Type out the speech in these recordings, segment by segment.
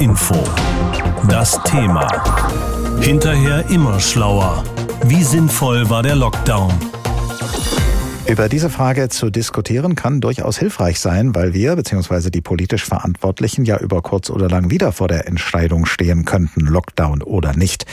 Info. Das Thema. Hinterher immer schlauer. Wie sinnvoll war der Lockdown? Über diese Frage zu diskutieren kann durchaus hilfreich sein, weil wir bzw. die politisch Verantwortlichen ja über kurz oder lang wieder vor der Entscheidung stehen könnten, Lockdown oder nicht.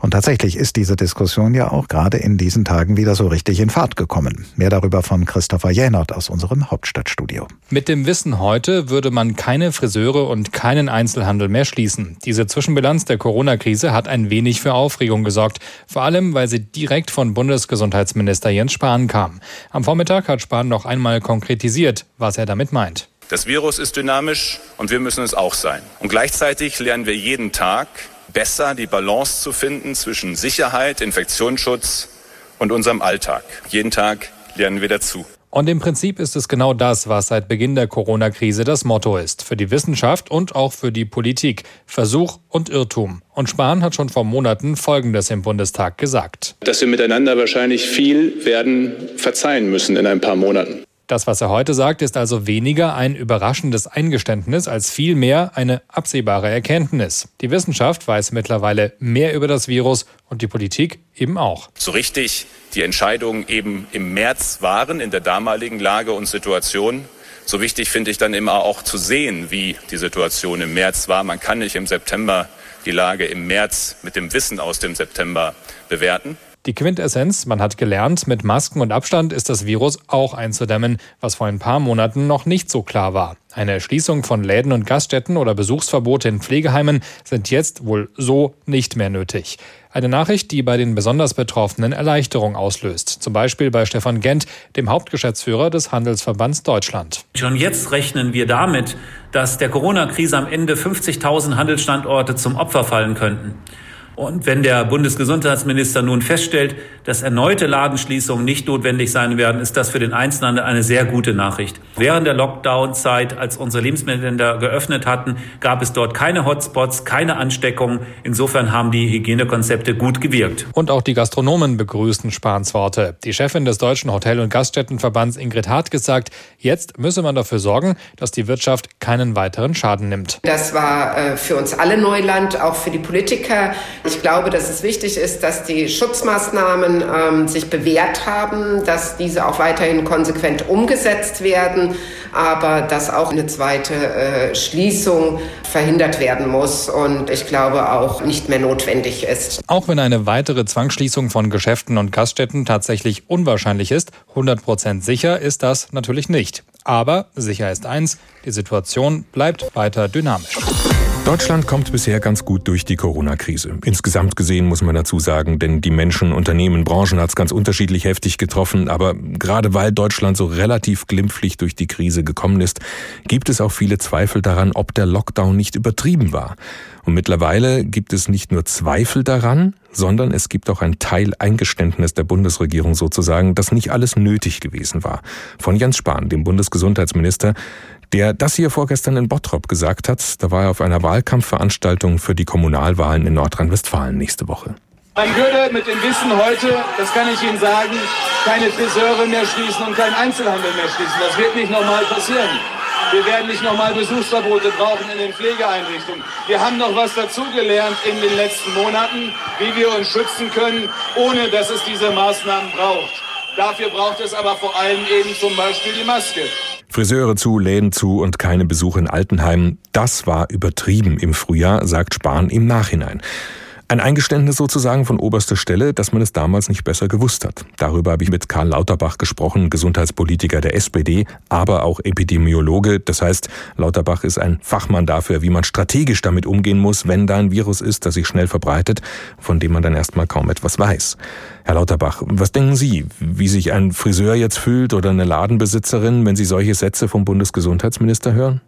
Und tatsächlich ist diese Diskussion ja auch gerade in diesen Tagen wieder so richtig in Fahrt gekommen. Mehr darüber von Christopher Jänert aus unserem Hauptstadtstudio. Mit dem Wissen heute würde man keine Friseure und keinen Einzelhandel mehr schließen. Diese Zwischenbilanz der Corona-Krise hat ein wenig für Aufregung gesorgt. Vor allem, weil sie direkt von Bundesgesundheitsminister Jens Spahn kam. Am Vormittag hat Spahn noch einmal konkretisiert, was er damit meint. Das Virus ist dynamisch und wir müssen es auch sein. Und gleichzeitig lernen wir jeden Tag besser die Balance zu finden zwischen Sicherheit, Infektionsschutz und unserem Alltag. Jeden Tag lernen wir dazu. Und im Prinzip ist es genau das, was seit Beginn der Corona-Krise das Motto ist. Für die Wissenschaft und auch für die Politik. Versuch und Irrtum. Und Spahn hat schon vor Monaten Folgendes im Bundestag gesagt. Dass wir miteinander wahrscheinlich viel werden verzeihen müssen in ein paar Monaten. Das, was er heute sagt, ist also weniger ein überraschendes Eingeständnis als vielmehr eine absehbare Erkenntnis. Die Wissenschaft weiß mittlerweile mehr über das Virus und die Politik eben auch. So richtig die Entscheidungen eben im März waren in der damaligen Lage und Situation. So wichtig finde ich dann immer auch zu sehen, wie die Situation im März war. Man kann nicht im September die Lage im März mit dem Wissen aus dem September bewerten. Die Quintessenz, man hat gelernt, mit Masken und Abstand ist das Virus auch einzudämmen, was vor ein paar Monaten noch nicht so klar war. Eine Schließung von Läden und Gaststätten oder Besuchsverbote in Pflegeheimen sind jetzt wohl so nicht mehr nötig. Eine Nachricht, die bei den besonders Betroffenen Erleichterung auslöst. Zum Beispiel bei Stefan Gent, dem Hauptgeschäftsführer des Handelsverbands Deutschland. Schon jetzt rechnen wir damit, dass der Corona-Krise am Ende 50.000 Handelsstandorte zum Opfer fallen könnten. Und wenn der Bundesgesundheitsminister nun feststellt, dass erneute Ladenschließungen nicht notwendig sein werden, ist das für den Einzelhandel eine sehr gute Nachricht. Während der Lockdown-Zeit, als unsere Lebensmittelländer geöffnet hatten, gab es dort keine Hotspots, keine Ansteckungen. Insofern haben die Hygienekonzepte gut gewirkt. Und auch die Gastronomen begrüßen Spahns Worte. Die Chefin des Deutschen Hotel- und Gaststättenverbands Ingrid Hart gesagt, jetzt müsse man dafür sorgen, dass die Wirtschaft keinen weiteren Schaden nimmt. Das war äh, für uns alle Neuland, auch für die Politiker. Ich glaube, dass es wichtig ist, dass die Schutzmaßnahmen ähm, sich bewährt haben, dass diese auch weiterhin konsequent umgesetzt werden, aber dass auch eine zweite äh, Schließung verhindert werden muss und ich glaube auch nicht mehr notwendig ist. Auch wenn eine weitere Zwangsschließung von Geschäften und Gaststätten tatsächlich unwahrscheinlich ist, 100 Prozent sicher ist das natürlich nicht. Aber sicher ist eins, die Situation bleibt weiter dynamisch. Deutschland kommt bisher ganz gut durch die Corona-Krise. Insgesamt gesehen muss man dazu sagen, denn die Menschen, Unternehmen, Branchen hat es ganz unterschiedlich heftig getroffen. Aber gerade weil Deutschland so relativ glimpflich durch die Krise gekommen ist, gibt es auch viele Zweifel daran, ob der Lockdown nicht übertrieben war. Und mittlerweile gibt es nicht nur Zweifel daran, sondern es gibt auch ein Teileingeständnis der Bundesregierung sozusagen, dass nicht alles nötig gewesen war. Von Jens Spahn, dem Bundesgesundheitsminister, der das hier vorgestern in Bottrop gesagt hat. Da war er auf einer Wahlkampfveranstaltung für die Kommunalwahlen in Nordrhein-Westfalen nächste Woche. Man würde mit dem Wissen heute, das kann ich Ihnen sagen, keine Friseure mehr schließen und keinen Einzelhandel mehr schließen. Das wird nicht normal passieren. Wir werden nicht nochmal Besuchsverbote brauchen in den Pflegeeinrichtungen. Wir haben noch was dazugelernt in den letzten Monaten, wie wir uns schützen können, ohne dass es diese Maßnahmen braucht. Dafür braucht es aber vor allem eben zum Beispiel die Maske. Friseure zu, Läden zu und keine Besuche in Altenheimen, das war übertrieben im Frühjahr, sagt Spahn im Nachhinein. Ein Eingeständnis sozusagen von oberster Stelle, dass man es damals nicht besser gewusst hat. Darüber habe ich mit Karl Lauterbach gesprochen, Gesundheitspolitiker der SPD, aber auch Epidemiologe. Das heißt, Lauterbach ist ein Fachmann dafür, wie man strategisch damit umgehen muss, wenn da ein Virus ist, das sich schnell verbreitet, von dem man dann erstmal kaum etwas weiß. Herr Lauterbach, was denken Sie, wie sich ein Friseur jetzt fühlt oder eine Ladenbesitzerin, wenn Sie solche Sätze vom Bundesgesundheitsminister hören?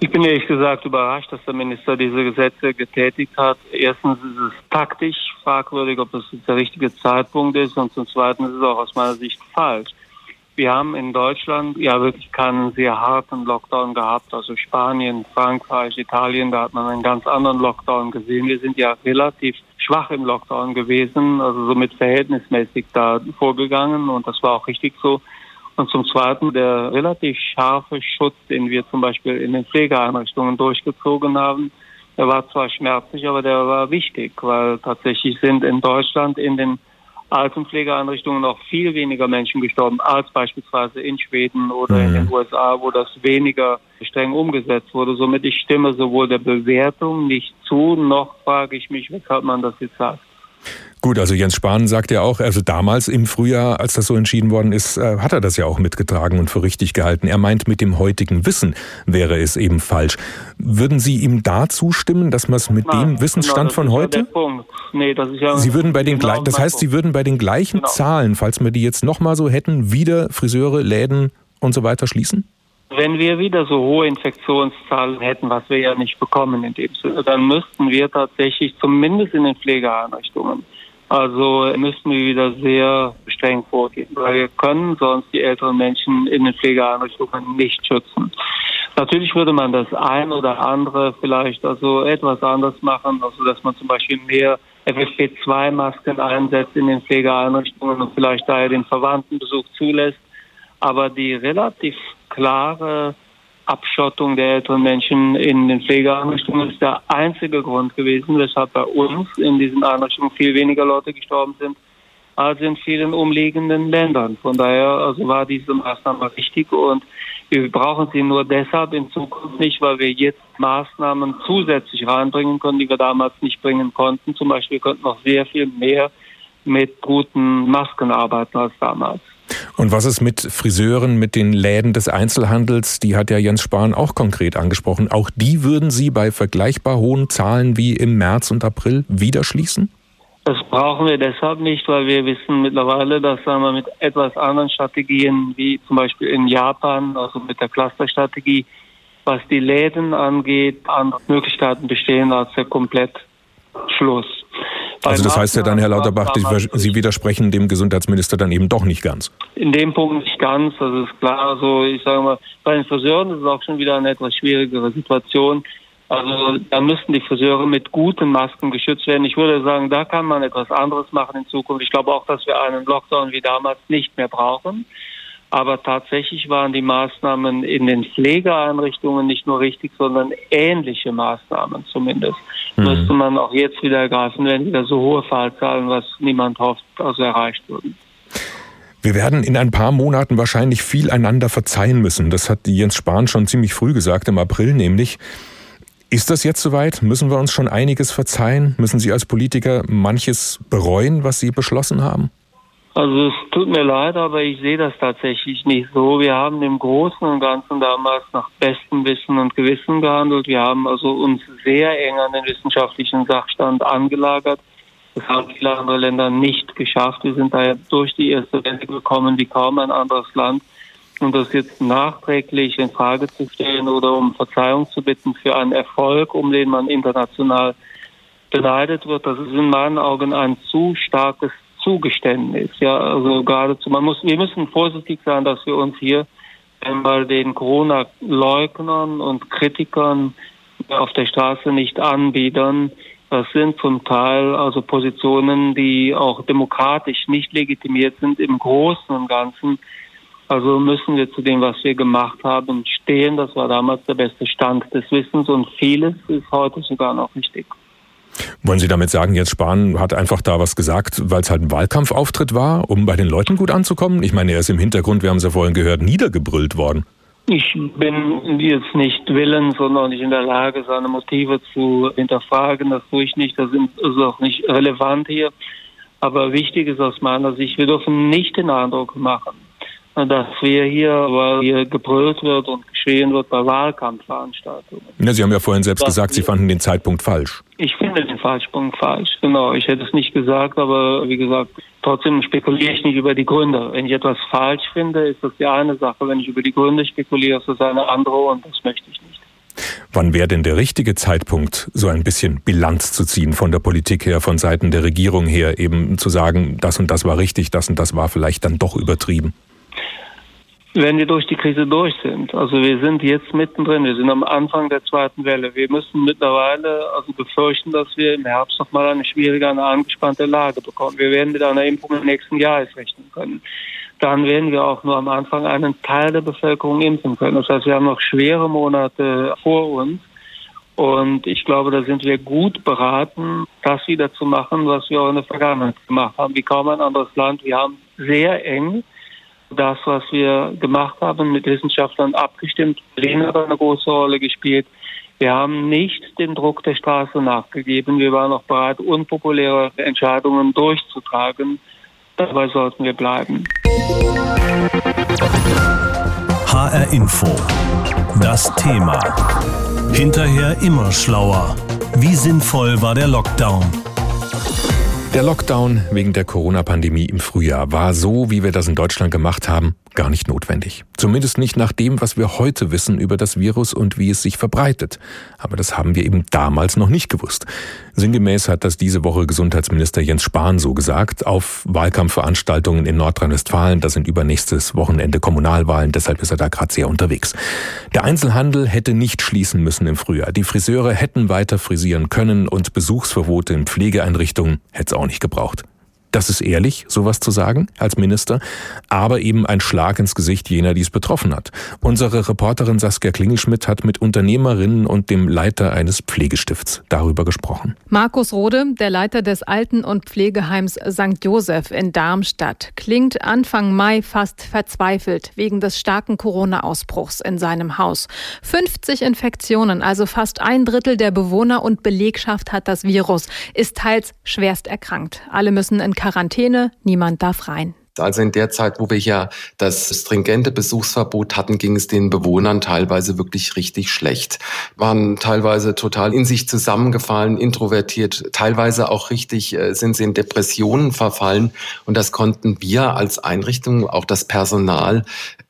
Ich bin ehrlich gesagt überrascht, dass der Minister diese Gesetze getätigt hat. Erstens ist es taktisch fragwürdig, ob das der richtige Zeitpunkt ist und zum Zweiten ist es auch aus meiner Sicht falsch. Wir haben in Deutschland ja wirklich keinen sehr harten Lockdown gehabt. Also Spanien, Frankreich, Italien, da hat man einen ganz anderen Lockdown gesehen. Wir sind ja relativ schwach im Lockdown gewesen, also somit verhältnismäßig da vorgegangen und das war auch richtig so. Und zum Zweiten der relativ scharfe Schutz, den wir zum Beispiel in den Pflegeeinrichtungen durchgezogen haben, Der war zwar schmerzlich, aber der war wichtig, weil tatsächlich sind in Deutschland in den Altenpflegeeinrichtungen noch viel weniger Menschen gestorben als beispielsweise in Schweden oder mhm. in den USA, wo das weniger streng umgesetzt wurde. Somit ich stimme sowohl der Bewertung nicht zu, noch frage ich mich, weshalb man das jetzt sagt. Gut, also Jens Spahn sagt ja auch, also damals im Frühjahr, als das so entschieden worden ist, äh, hat er das ja auch mitgetragen und für richtig gehalten. Er meint, mit dem heutigen Wissen wäre es eben falsch. Würden Sie ihm da zustimmen, dass man es mit Nein, dem Wissensstand genau, von heute? Nee, das ist ja Sie würden bei den genau das heißt, Sie würden bei den gleichen genau. Zahlen, falls wir die jetzt nochmal so hätten, wieder Friseure, Läden und so weiter schließen? Wenn wir wieder so hohe Infektionszahlen hätten, was wir ja nicht bekommen in dem Sinne, dann müssten wir tatsächlich zumindest in den Pflegeeinrichtungen also müssen wir wieder sehr streng vorgehen, weil wir können sonst die älteren Menschen in den Pflegeeinrichtungen nicht schützen. Natürlich würde man das ein oder andere vielleicht also etwas anders machen, also dass man zum Beispiel mehr FFP2-Masken einsetzt in den Pflegeeinrichtungen und vielleicht daher den Verwandtenbesuch zulässt. Aber die relativ klare Abschottung der älteren Menschen in den Pflegeeinrichtungen ist der einzige Grund gewesen, weshalb bei uns in diesen Einrichtungen viel weniger Leute gestorben sind als in vielen umliegenden Ländern. Von daher also war diese Maßnahme richtig und wir brauchen sie nur deshalb in Zukunft nicht, weil wir jetzt Maßnahmen zusätzlich reinbringen können, die wir damals nicht bringen konnten. Zum Beispiel könnten noch sehr viel mehr mit guten Masken arbeiten als damals. Und was ist mit Friseuren, mit den Läden des Einzelhandels? Die hat ja Jens Spahn auch konkret angesprochen. Auch die würden Sie bei vergleichbar hohen Zahlen wie im März und April wieder schließen? Das brauchen wir deshalb nicht, weil wir wissen mittlerweile, dass sagen wir, mit etwas anderen Strategien, wie zum Beispiel in Japan, also mit der Clusterstrategie, was die Läden angeht, andere Möglichkeiten bestehen als der Komplettschluss. Also das heißt ja dann, Herr Lauterbach, Sie widersprechen dem Gesundheitsminister dann eben doch nicht ganz. In dem Punkt nicht ganz, das ist klar. Also ich sage mal, bei den Friseuren ist es auch schon wieder eine etwas schwierigere Situation. Also da müssten die Friseure mit guten Masken geschützt werden. Ich würde sagen, da kann man etwas anderes machen in Zukunft. Ich glaube auch, dass wir einen Lockdown wie damals nicht mehr brauchen. Aber tatsächlich waren die Maßnahmen in den Pflegeeinrichtungen nicht nur richtig, sondern ähnliche Maßnahmen zumindest. Mhm. Müsste man auch jetzt wieder ergreifen, wenn wieder so hohe Fallzahlen, was niemand hofft, also erreicht würden. Wir werden in ein paar Monaten wahrscheinlich viel einander verzeihen müssen. Das hat Jens Spahn schon ziemlich früh gesagt, im April nämlich. Ist das jetzt soweit? Müssen wir uns schon einiges verzeihen? Müssen Sie als Politiker manches bereuen, was Sie beschlossen haben? Also es tut mir leid, aber ich sehe das tatsächlich nicht so. Wir haben im Großen und Ganzen damals nach bestem Wissen und Gewissen gehandelt. Wir haben also uns sehr eng an den wissenschaftlichen Sachstand angelagert. Das haben viele andere Länder nicht geschafft. Wir sind daher durch die erste Welle gekommen wie kaum ein anderes Land. Und das jetzt nachträglich in Frage zu stellen oder um Verzeihung zu bitten für einen Erfolg, um den man international beneidet wird, das ist in meinen Augen ein zu starkes Zugeständnis. Ja, also geradezu, man muss, wir müssen vorsichtig sein, dass wir uns hier bei den Corona-Leugnern und Kritikern auf der Straße nicht anbiedern. Das sind zum Teil also Positionen, die auch demokratisch nicht legitimiert sind im Großen und Ganzen. Also müssen wir zu dem, was wir gemacht haben, stehen. Das war damals der beste Stand des Wissens und vieles ist heute sogar noch richtig. Wollen Sie damit sagen, jetzt Spahn hat einfach da was gesagt, weil es halt ein Wahlkampfauftritt war, um bei den Leuten gut anzukommen? Ich meine, er ist im Hintergrund, wir haben es ja vorhin gehört, niedergebrüllt worden. Ich bin jetzt nicht willens sondern nicht in der Lage, seine Motive zu hinterfragen. Das tue ich nicht. Das ist auch nicht relevant hier. Aber wichtig ist aus meiner Sicht, wir dürfen nicht den Eindruck machen, dass wir hier, weil hier gebrüllt wird und geschrien wird bei Wahlkampfveranstaltungen. Ja, Sie haben ja vorhin selbst gesagt, Sie fanden den Zeitpunkt falsch. Ich finde den Zeitpunkt falsch, genau. Ich hätte es nicht gesagt, aber wie gesagt, trotzdem spekuliere ich nicht über die Gründe. Wenn ich etwas falsch finde, ist das die eine Sache. Wenn ich über die Gründe spekuliere, ist das eine andere und das möchte ich nicht. Wann wäre denn der richtige Zeitpunkt, so ein bisschen Bilanz zu ziehen von der Politik her, von Seiten der Regierung her, eben zu sagen, das und das war richtig, das und das war vielleicht dann doch übertrieben? Wenn wir durch die Krise durch sind. Also wir sind jetzt mittendrin, wir sind am Anfang der zweiten Welle. Wir müssen mittlerweile also befürchten, dass wir im Herbst nochmal eine schwierige, eine angespannte Lage bekommen. Wir werden mit einer Impfung im nächsten Jahr rechnen können. Dann werden wir auch nur am Anfang einen Teil der Bevölkerung impfen können. Das heißt, wir haben noch schwere Monate vor uns. Und ich glaube, da sind wir gut beraten, das wieder zu machen, was wir auch in der Vergangenheit gemacht haben, wie kaum ein anderes Land. Wir haben sehr eng das, was wir gemacht haben, mit Wissenschaftlern abgestimmt. Berlin hat eine große Rolle gespielt. Wir haben nicht dem Druck der Straße nachgegeben. Wir waren auch bereit, unpopuläre Entscheidungen durchzutragen. Dabei sollten wir bleiben. HR Info. Das Thema. Hinterher immer schlauer. Wie sinnvoll war der Lockdown? Der Lockdown wegen der Corona-Pandemie im Frühjahr war so, wie wir das in Deutschland gemacht haben, gar nicht notwendig. Zumindest nicht nach dem, was wir heute wissen über das Virus und wie es sich verbreitet. Aber das haben wir eben damals noch nicht gewusst. Sinngemäß hat das diese Woche Gesundheitsminister Jens Spahn so gesagt auf Wahlkampfveranstaltungen in Nordrhein-Westfalen. Da sind übernächstes Wochenende Kommunalwahlen, deshalb ist er da gerade sehr unterwegs. Der Einzelhandel hätte nicht schließen müssen im Frühjahr. Die Friseure hätten weiter frisieren können und Besuchsverbote in Pflegeeinrichtungen hätte es auch nicht gebraucht. Das ist ehrlich, sowas zu sagen als Minister, aber eben ein Schlag ins Gesicht jener, die es betroffen hat. Unsere Reporterin Saskia Klingelschmidt hat mit Unternehmerinnen und dem Leiter eines Pflegestifts darüber gesprochen. Markus Rode, der Leiter des Alten- und Pflegeheims St. Josef in Darmstadt, klingt Anfang Mai fast verzweifelt wegen des starken Corona-Ausbruchs in seinem Haus. 50 Infektionen, also fast ein Drittel der Bewohner und Belegschaft hat das Virus, ist teils schwerst erkrankt. Alle müssen in Quarantäne, niemand darf rein. Also in der Zeit, wo wir ja das stringente Besuchsverbot hatten, ging es den Bewohnern teilweise wirklich richtig schlecht. Waren teilweise total in sich zusammengefallen, introvertiert, teilweise auch richtig äh, sind sie in Depressionen verfallen. Und das konnten wir als Einrichtung, auch das Personal,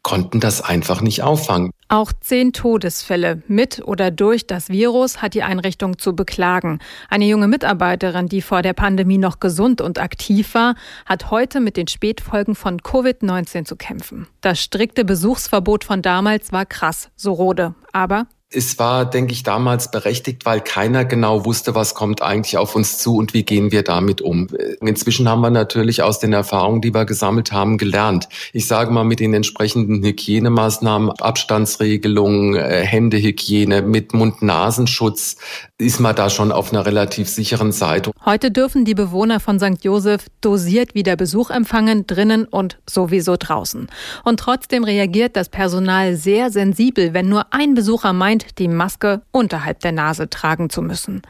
konnten das einfach nicht auffangen. Auch zehn Todesfälle mit oder durch das Virus hat die Einrichtung zu beklagen. Eine junge Mitarbeiterin, die vor der Pandemie noch gesund und aktiv war, hat heute mit den Spätfolgen von Covid-19 zu kämpfen. Das strikte Besuchsverbot von damals war krass, so Rode. Aber es war, denke ich, damals berechtigt, weil keiner genau wusste, was kommt eigentlich auf uns zu und wie gehen wir damit um. Inzwischen haben wir natürlich aus den Erfahrungen, die wir gesammelt haben, gelernt. Ich sage mal, mit den entsprechenden Hygienemaßnahmen, Abstandsregelungen, äh, Händehygiene, mit Mund-Nasenschutz ist man da schon auf einer relativ sicheren Seite. Heute dürfen die Bewohner von St. Josef dosiert wieder Besuch empfangen, drinnen und sowieso draußen. Und trotzdem reagiert das Personal sehr sensibel, wenn nur ein Besucher meint, die Maske unterhalb der Nase tragen zu müssen.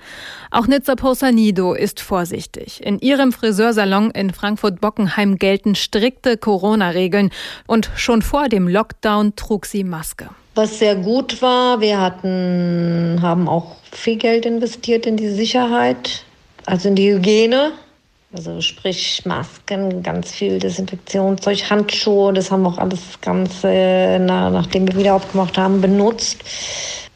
Auch Nizza Posanido ist vorsichtig. In ihrem Friseursalon in Frankfurt-Bockenheim gelten strikte Corona-Regeln und schon vor dem Lockdown trug sie Maske. Was sehr gut war, wir hatten, haben auch viel Geld investiert in die Sicherheit, also in die Hygiene. Also sprich Masken, ganz viel Desinfektionszeug, Handschuhe, das haben wir auch alles ganz, äh, nachdem wir wieder aufgemacht haben, benutzt.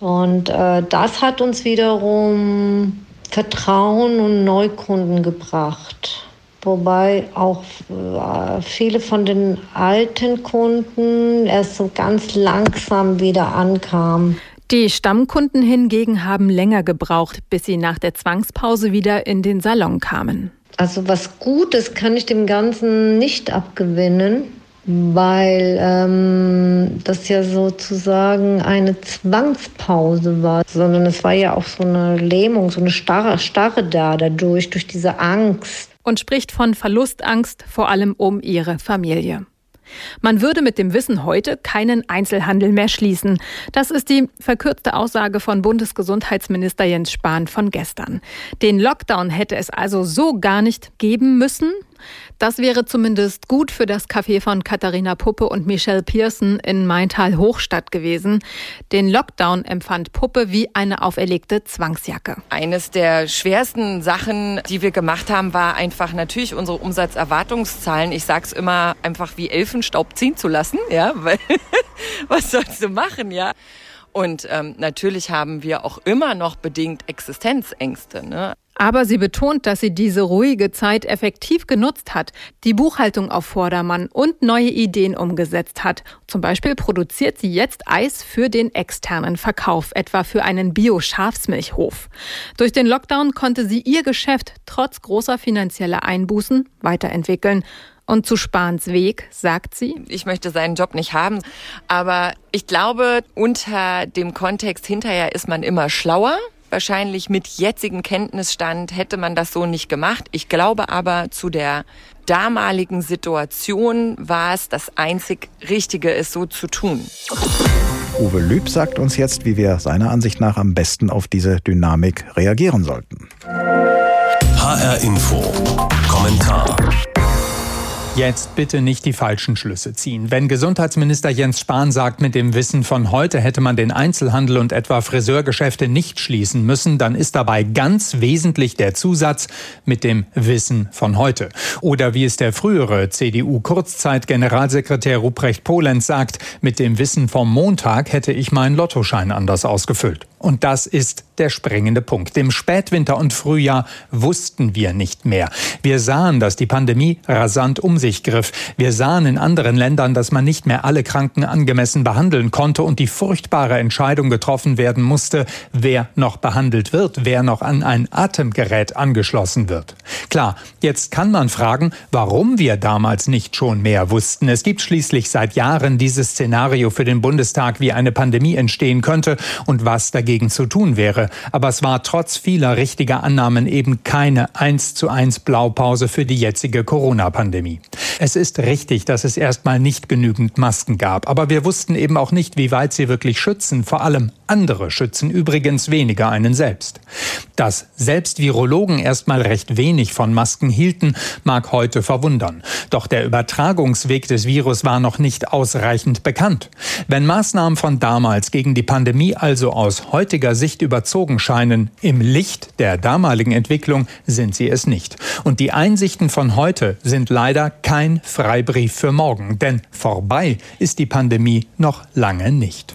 Und äh, das hat uns wiederum Vertrauen und Neukunden gebracht. Wobei auch äh, viele von den alten Kunden erst so ganz langsam wieder ankamen. Die Stammkunden hingegen haben länger gebraucht, bis sie nach der Zwangspause wieder in den Salon kamen. Also was Gutes kann ich dem Ganzen nicht abgewinnen weil ähm, das ja sozusagen eine Zwangspause war, sondern es war ja auch so eine Lähmung, so eine Starre, Starre da dadurch, durch diese Angst. Und spricht von Verlustangst vor allem um ihre Familie. Man würde mit dem Wissen heute keinen Einzelhandel mehr schließen. Das ist die verkürzte Aussage von Bundesgesundheitsminister Jens Spahn von gestern. Den Lockdown hätte es also so gar nicht geben müssen. Das wäre zumindest gut für das Café von Katharina Puppe und Michelle Pearson in Maintal-Hochstadt gewesen. Den Lockdown empfand Puppe wie eine auferlegte Zwangsjacke. Eines der schwersten Sachen, die wir gemacht haben, war einfach natürlich unsere Umsatzerwartungszahlen. Ich sag's immer einfach wie Elfenstaub ziehen zu lassen, ja, weil was sollst du machen, ja? Und ähm, natürlich haben wir auch immer noch bedingt Existenzängste. Ne? Aber sie betont, dass sie diese ruhige Zeit effektiv genutzt hat, die Buchhaltung auf Vordermann und neue Ideen umgesetzt hat. Zum Beispiel produziert sie jetzt Eis für den externen Verkauf, etwa für einen Bio-Schafsmilchhof. Durch den Lockdown konnte sie ihr Geschäft trotz großer finanzieller Einbußen weiterentwickeln. Und zu Spahns Weg, sagt sie. Ich möchte seinen Job nicht haben, aber ich glaube, unter dem Kontext hinterher ist man immer schlauer Wahrscheinlich mit jetzigem Kenntnisstand hätte man das so nicht gemacht. Ich glaube aber, zu der damaligen Situation war es das einzig Richtige, es so zu tun. Uwe Lüb sagt uns jetzt, wie wir seiner Ansicht nach am besten auf diese Dynamik reagieren sollten. HR Info. Kommentar. Jetzt bitte nicht die falschen Schlüsse ziehen. Wenn Gesundheitsminister Jens Spahn sagt, mit dem Wissen von heute hätte man den Einzelhandel und etwa Friseurgeschäfte nicht schließen müssen, dann ist dabei ganz wesentlich der Zusatz mit dem Wissen von heute. Oder wie es der frühere CDU-Kurzzeit-Generalsekretär Ruprecht Polenz sagt, mit dem Wissen vom Montag hätte ich meinen Lottoschein anders ausgefüllt. Und das ist der springende Punkt. Im Spätwinter und Frühjahr wussten wir nicht mehr. Wir sahen, dass die Pandemie rasant um sich griff. Wir sahen in anderen Ländern, dass man nicht mehr alle Kranken angemessen behandeln konnte und die furchtbare Entscheidung getroffen werden musste, wer noch behandelt wird, wer noch an ein Atemgerät angeschlossen wird. Klar, jetzt kann man fragen, warum wir damals nicht schon mehr wussten. Es gibt schließlich seit Jahren dieses Szenario für den Bundestag, wie eine Pandemie entstehen könnte und was dagegen zu tun wäre. Aber es war trotz vieler richtiger Annahmen eben keine eins zu eins Blaupause für die jetzige Corona-Pandemie. Es ist richtig, dass es erstmal nicht genügend Masken gab, aber wir wussten eben auch nicht, wie weit sie wirklich schützen. Vor allem andere schützen übrigens weniger einen selbst. Dass selbst Virologen erstmal recht wenig von Masken hielten, mag heute verwundern. Doch der Übertragungsweg des Virus war noch nicht ausreichend bekannt. Wenn Maßnahmen von damals gegen die Pandemie also aus heutiger Sicht überzogen scheinen, im Licht der damaligen Entwicklung sind sie es nicht. Und die Einsichten von heute sind leider kein Freibrief für morgen, denn vorbei ist die Pandemie noch lange nicht.